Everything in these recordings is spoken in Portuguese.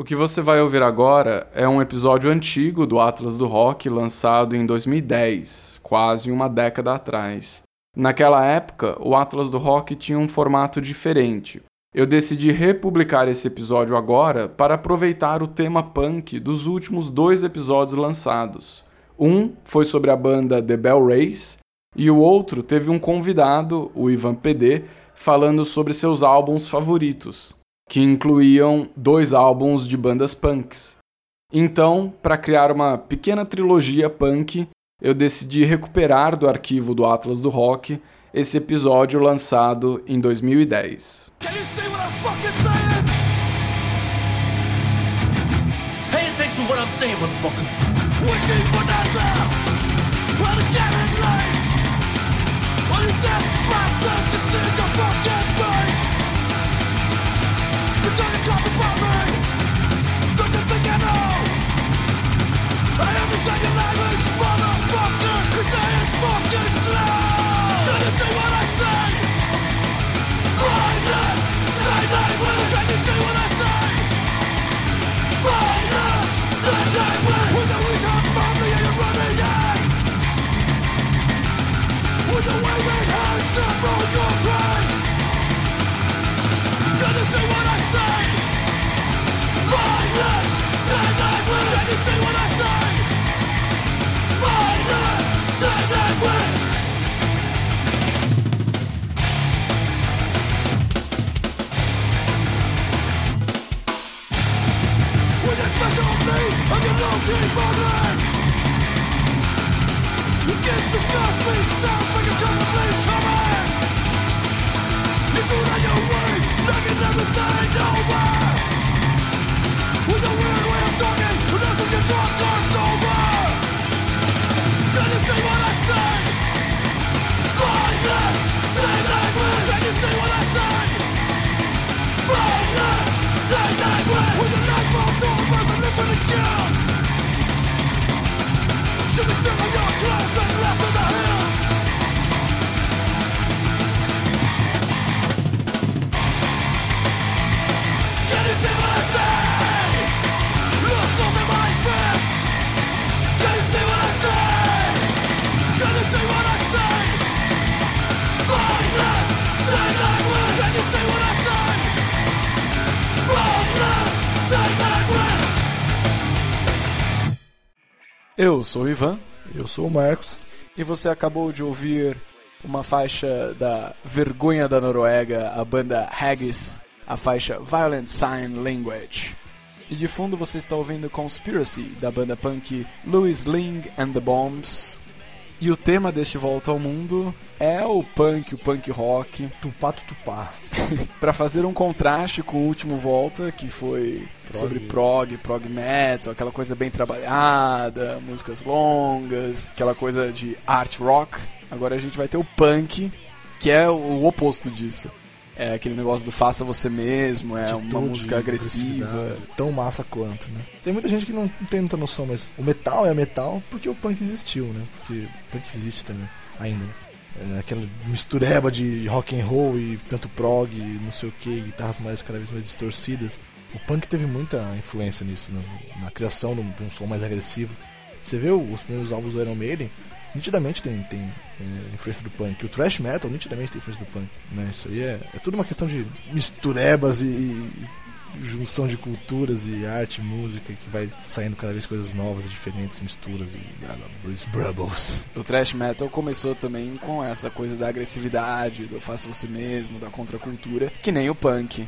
O que você vai ouvir agora é um episódio antigo do Atlas do Rock lançado em 2010, quase uma década atrás. Naquela época, o Atlas do Rock tinha um formato diferente. Eu decidi republicar esse episódio agora para aproveitar o tema punk dos últimos dois episódios lançados. Um foi sobre a banda The Bell Race e o outro teve um convidado, o Ivan PD, falando sobre seus álbuns favoritos que incluíam dois álbuns de bandas punks. Então, para criar uma pequena trilogia punk, eu decidi recuperar do arquivo do Atlas do Rock esse episódio lançado em 2010. Eu sou o Ivan. Eu sou o Marcos. E você acabou de ouvir uma faixa da Vergonha da Noruega, a banda Haggis, a faixa Violent Sign Language. E de fundo você está ouvindo Conspiracy, da banda punk Louis Ling and the Bombs. E o tema deste Volta ao Mundo é o punk, o punk rock. Tupá tupá. para fazer um contraste com o último Volta, que foi prog. sobre prog, prog metal, aquela coisa bem trabalhada, músicas longas, aquela coisa de art rock. Agora a gente vai ter o punk, que é o oposto disso. É aquele negócio do faça você mesmo, é Atitude, uma música agressiva. Tão massa quanto, né? Tem muita gente que não tem muita noção, mas o metal é metal porque o punk existiu, né? Porque o punk existe também, ainda, né? É aquela mistureba de rock and roll e tanto prog, não sei o que, guitarras mais cada vez mais distorcidas. O punk teve muita influência nisso, né? na criação de um, som mais agressivo. Você vê os primeiros álbuns do Iron Maiden, nitidamente tem, tem influência do punk. O thrash metal nitidamente tem influência do punk. Né? Isso aí é, é tudo uma questão de misturebas e, e junção de culturas e arte, música, que vai saindo cada vez coisas novas e diferentes, misturas e Bruce Brubbles. O thrash metal começou também com essa coisa da agressividade, do faça você mesmo, da contracultura, que nem o punk.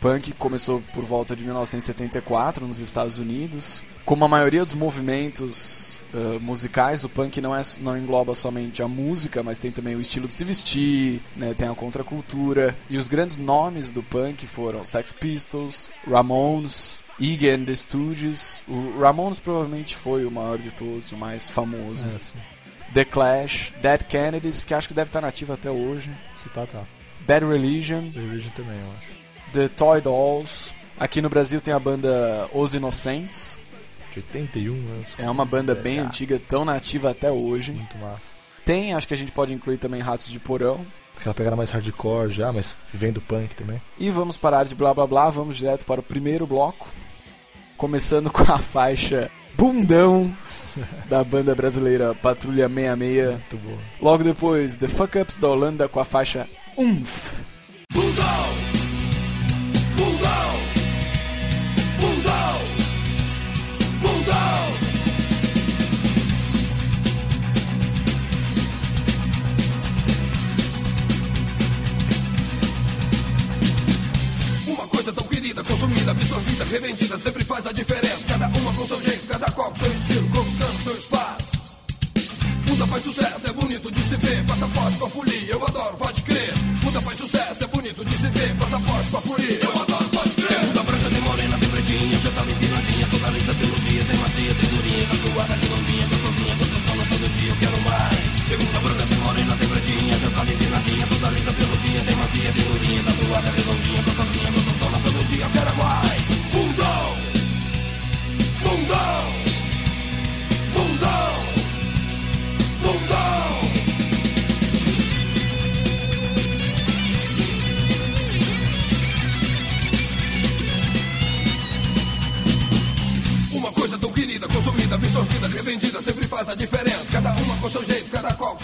Punk começou por volta de 1974 nos Estados Unidos. Como a maioria dos movimentos uh, musicais, o punk não, é, não engloba somente a música, mas tem também o estilo de se vestir, né, tem a contracultura. E os grandes nomes do punk foram Sex Pistols, Ramones, Iggy and the Stooges. O Ramones provavelmente foi o maior de todos, o mais famoso. É, The Clash, Dead Kennedys, que acho que deve estar nativo até hoje. Se pá, tá. Bad Religion. Bad Religion também, eu acho. The Toy Dolls. Aqui no Brasil tem a banda Os Inocentes, 81 anos. É uma banda bem antiga, tão nativa até hoje. Muito massa. Tem, acho que a gente pode incluir também Ratos de Porão. Aquela pegada mais hardcore já, mas vem do punk também. E vamos parar de blá blá blá, vamos direto para o primeiro bloco. começando com a faixa Bundão da banda brasileira Patrulha 66. Muito boa. Logo depois, The Fuck Ups da Holanda com a faixa Umf. Diferença. Cada uma com seu jeito, cada qual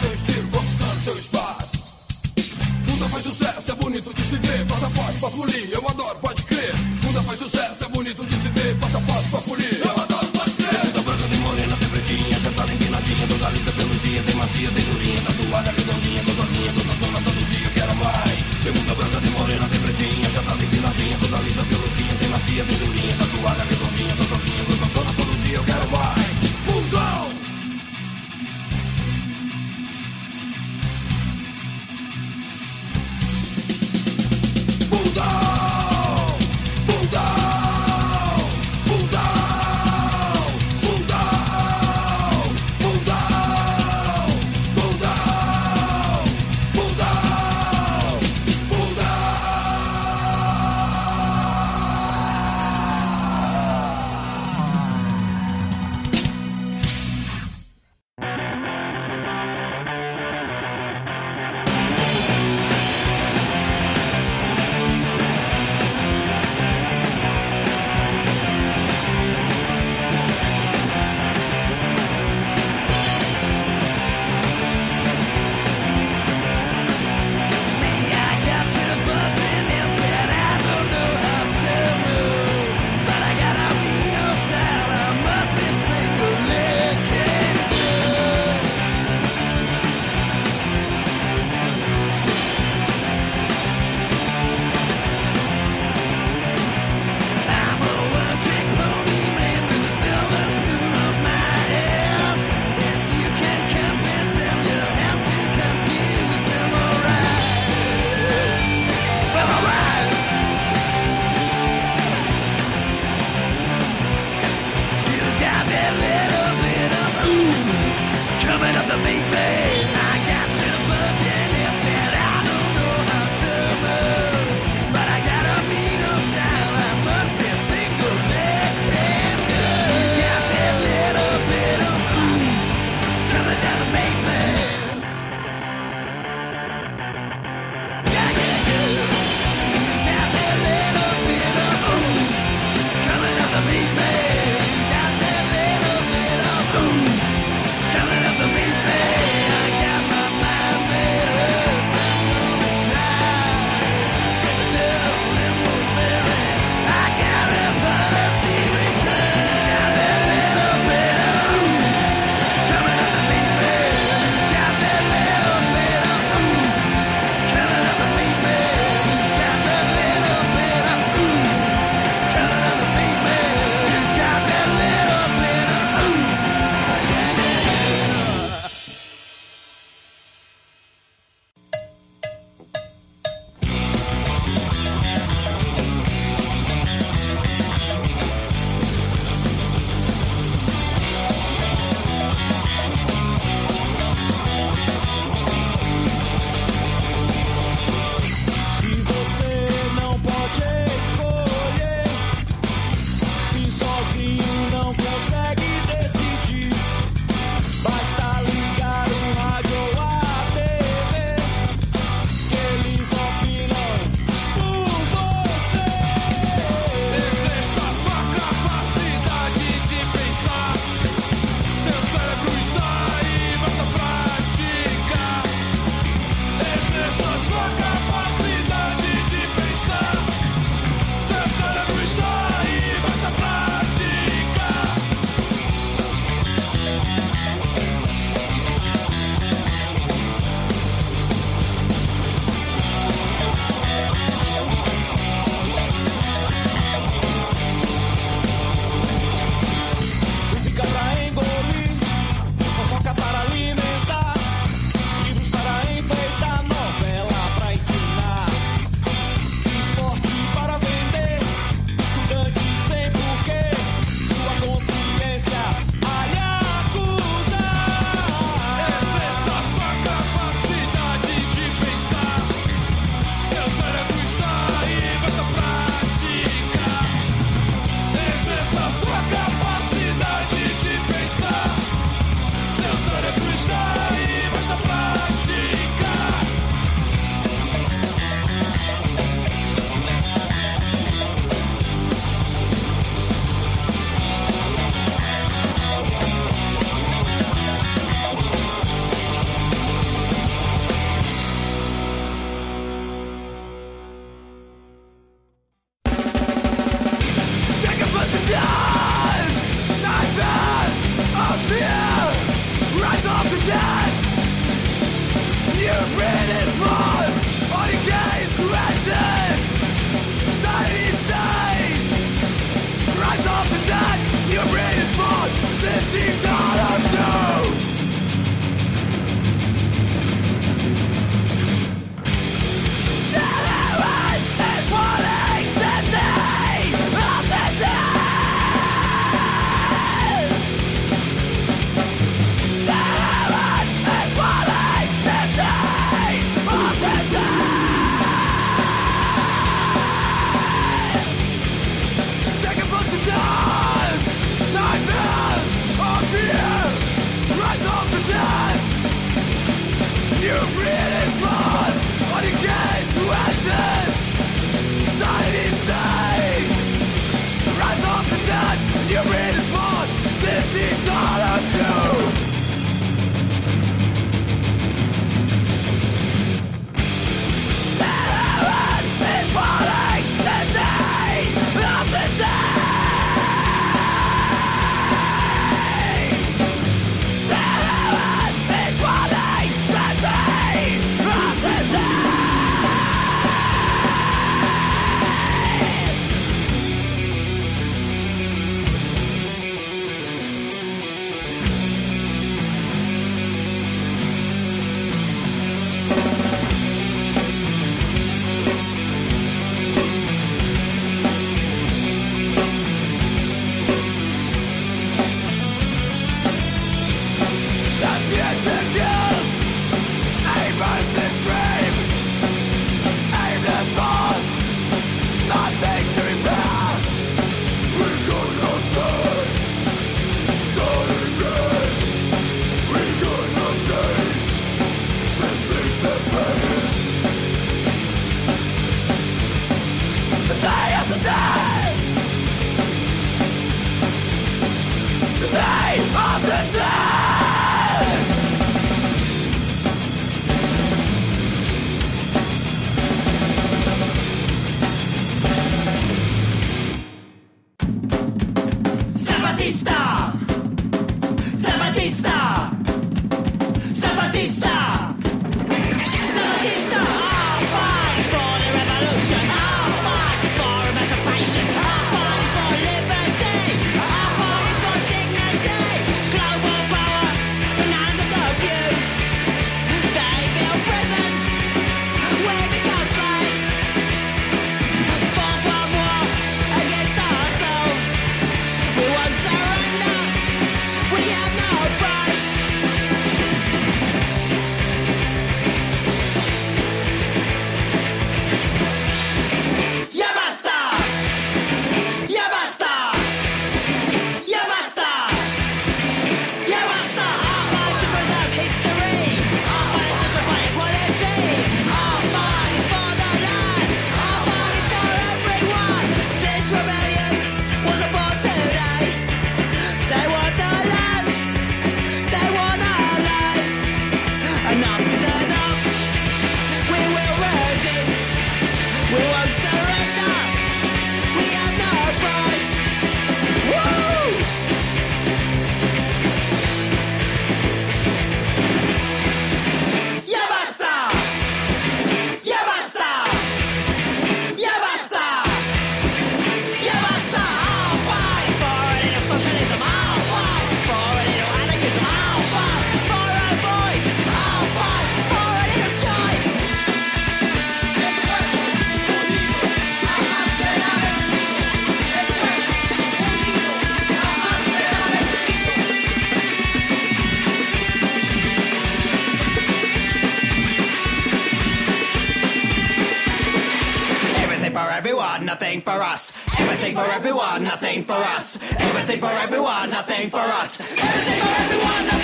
everyone, nothing for us. Everything for everyone, nothing for us. Everything for everyone, nothing for us. Everything for everyone, nothing for us.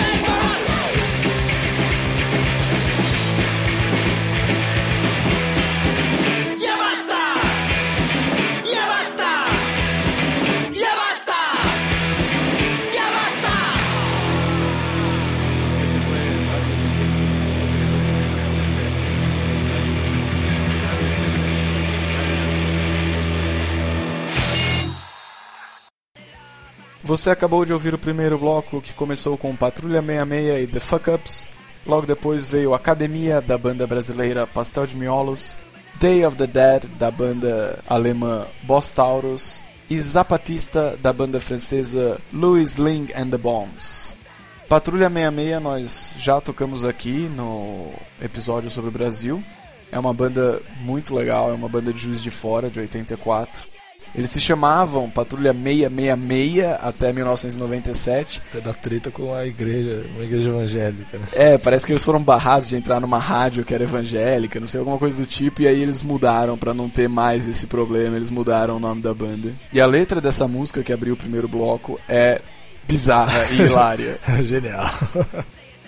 Você acabou de ouvir o primeiro bloco que começou com Patrulha 66 e The Fuck Ups. Logo depois veio Academia da banda brasileira Pastel de Miolos, Day of the Dead da banda alemã Boss Taurus, e Zapatista da banda francesa Louis Ling and the Bombs. Patrulha 66 nós já tocamos aqui no episódio sobre o Brasil. É uma banda muito legal, é uma banda de Juiz de Fora, de 84. Eles se chamavam Patrulha 666 até 1997. Até da treta com a igreja, uma igreja evangélica. Né? É, parece que eles foram barrados de entrar numa rádio que era evangélica, não sei, alguma coisa do tipo, e aí eles mudaram para não ter mais esse problema, eles mudaram o nome da banda. E a letra dessa música que abriu o primeiro bloco é bizarra e hilária. Genial.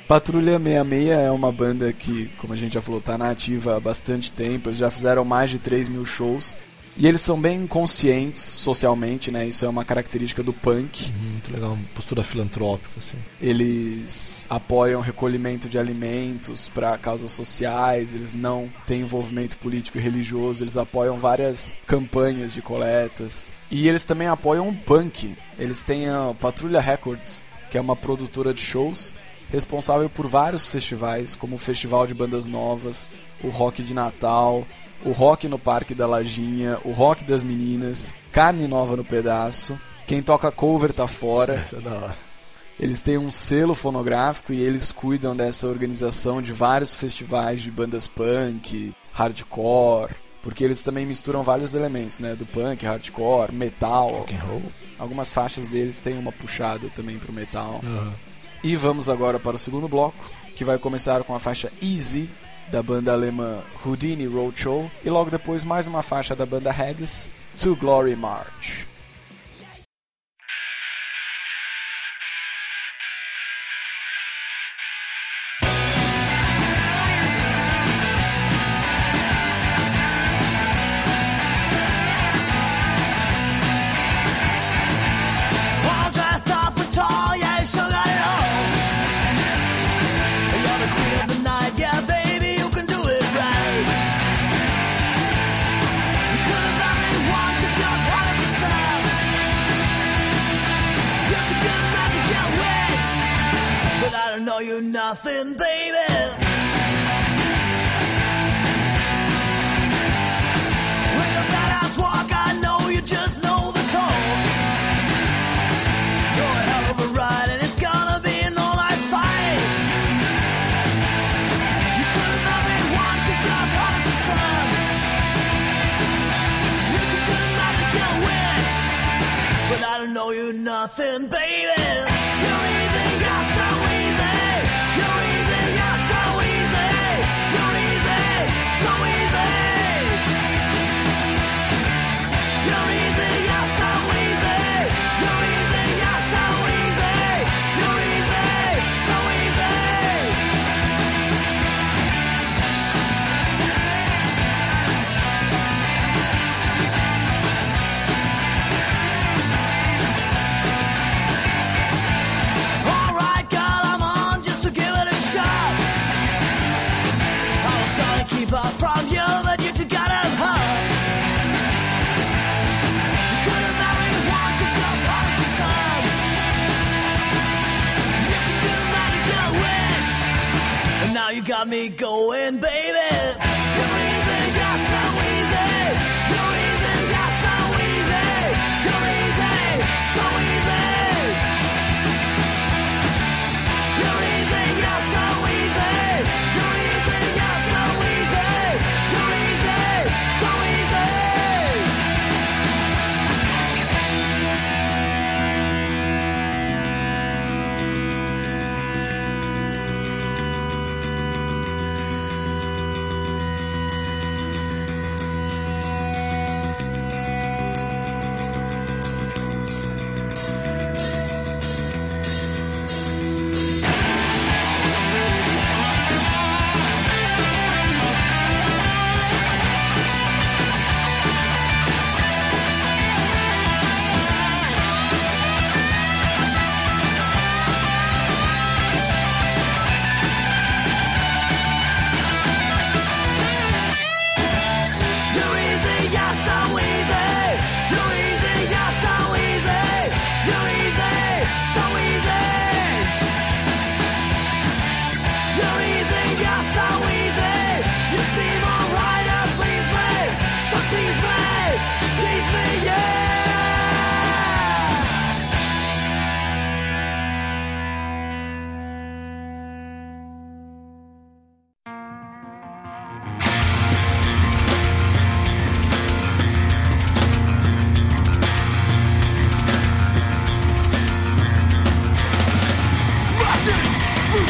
Patrulha 66 é uma banda que, como a gente já falou, tá na ativa há bastante tempo. Eles já fizeram mais de 3 mil shows. E eles são bem conscientes socialmente, né? Isso é uma característica do punk. Uhum, muito legal, uma postura filantrópica, assim. Eles apoiam recolhimento de alimentos para causas sociais, eles não têm envolvimento político e religioso, eles apoiam várias campanhas de coletas. E eles também apoiam o punk. Eles têm a Patrulha Records, que é uma produtora de shows responsável por vários festivais, como o Festival de Bandas Novas, o Rock de Natal, o rock no Parque da Lajinha, o rock das meninas, carne nova no pedaço. Quem toca cover tá fora. Essa é da hora. Eles têm um selo fonográfico e eles cuidam dessa organização de vários festivais de bandas punk, hardcore, porque eles também misturam vários elementos, né, do punk, hardcore, metal. Rock and roll. Algumas faixas deles têm uma puxada também pro metal. Uhum. E vamos agora para o segundo bloco, que vai começar com a faixa Easy da banda alemã Houdini Roadshow e logo depois mais uma faixa da banda Haggis, To Glory March.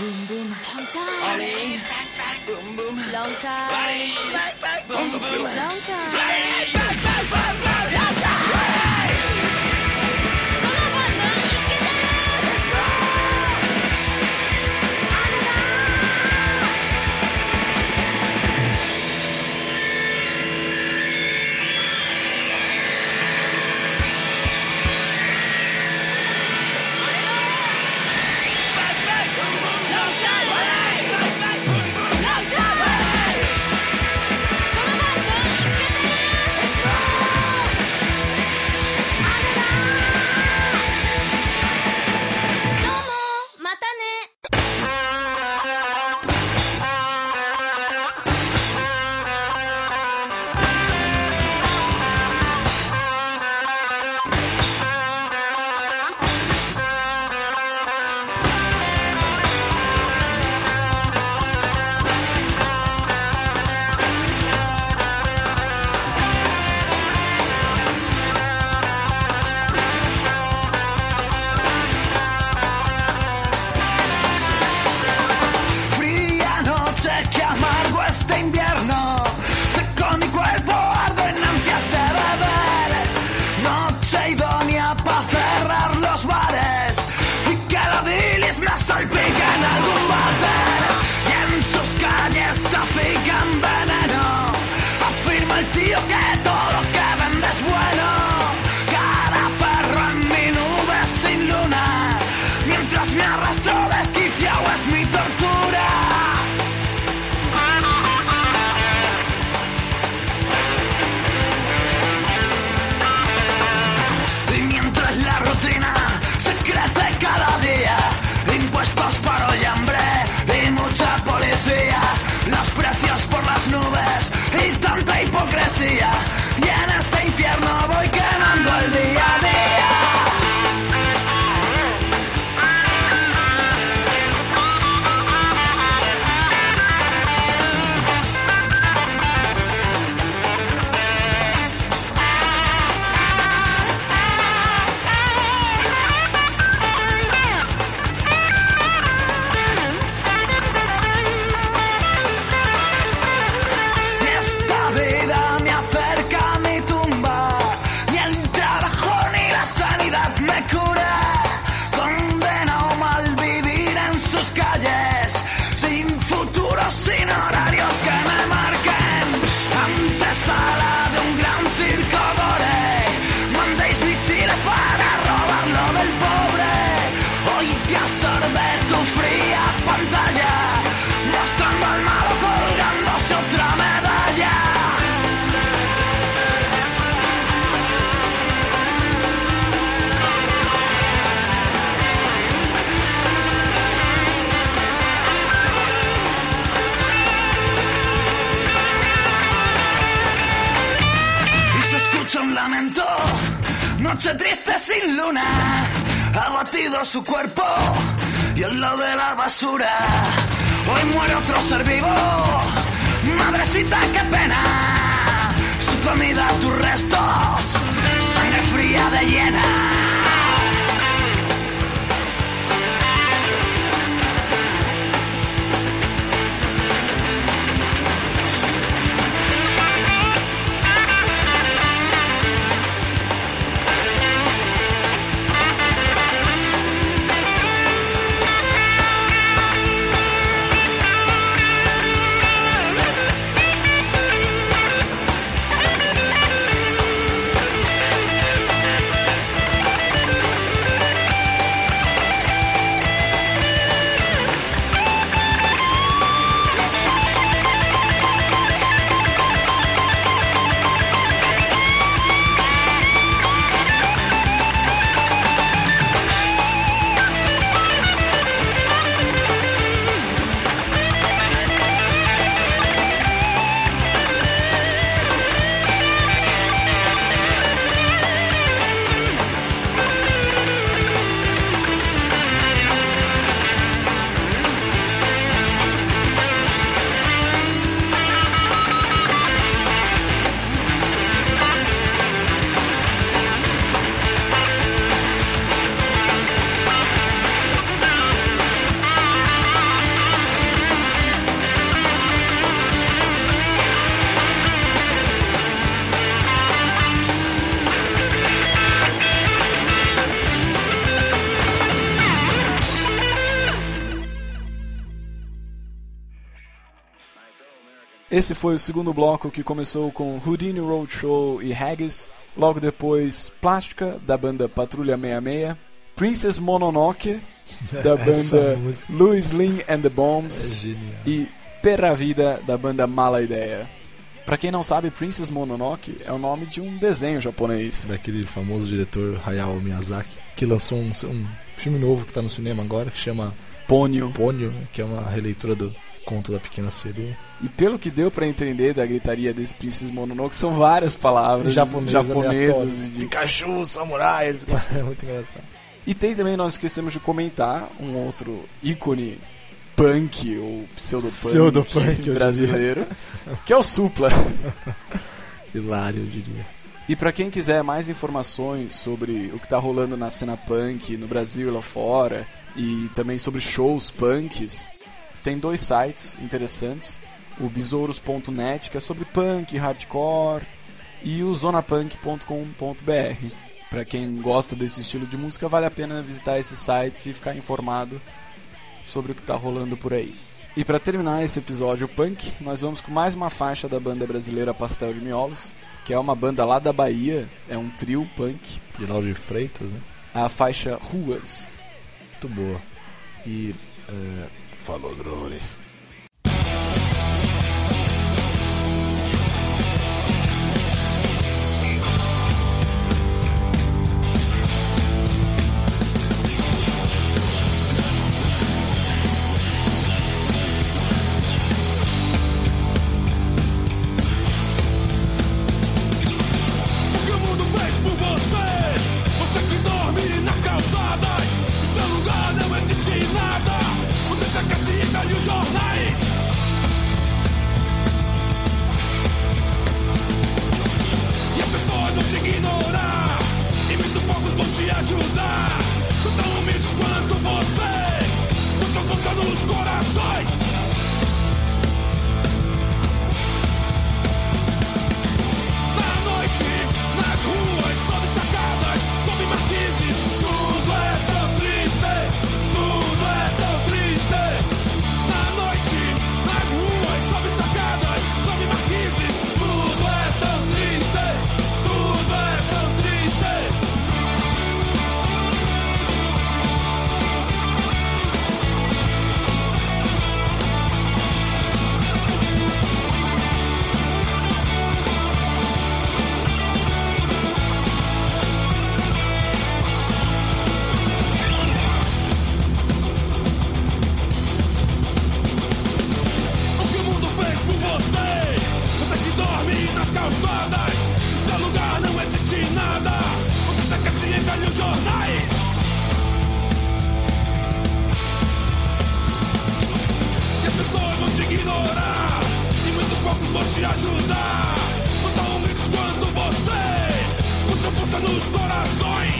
Boom boom. Long time. Body Back back. Boom boom. Long time. Body Back back. Boom boom. Long time. Body Back back. Boom boom. Long time. eres Esse foi o segundo bloco que começou com Houdini Roadshow e Haggis. Logo depois, Plástica, da banda Patrulha 66. Princess Mononoke, da banda Louis Lin and the é Bombs. genial. E Perra Vida, da banda Mala Ideia. Pra quem não sabe, Princess Mononoke é o nome de um desenho japonês. Daquele famoso diretor Hayao Miyazaki, que lançou um, um filme novo que tá no cinema agora, que chama Ponyo. Pônio, né, que é uma releitura do conto da Pequena Sereia. E pelo que deu pra entender da gritaria desse Princess Mononoke, são várias palavras japonesas. de- Pikachu, samurai, eles... é muito engraçado. E tem também, nós esquecemos de comentar, um outro ícone punk ou pseudopunk, Pseudopunk, eu brasileiro, que é o Supla. Hilário, eu diria. E pra quem quiser mais informações sobre o que tá rolando na cena punk no Brasil e lá fora, e também sobre shows punks, tem dois sites interessantes. O besouros.net, que é sobre punk, hardcore, e o zonapunk.com.br. Pra quem gosta desse estilo de música, vale a pena visitar esses sites e ficar informado sobre o que tá rolando por aí. E pra terminar esse episódio punk, nós vamos com mais uma faixa da banda brasileira Pastel de Miolos, que é uma banda lá da Bahia, é um trio punk. Geraldo de Freitas, né? A faixa Ruas. Muito boa. E. É... Falou, drone. Ignorar. E muito pouco vão te ajudar. São tão humildes quanto você. Buscam força nos corações.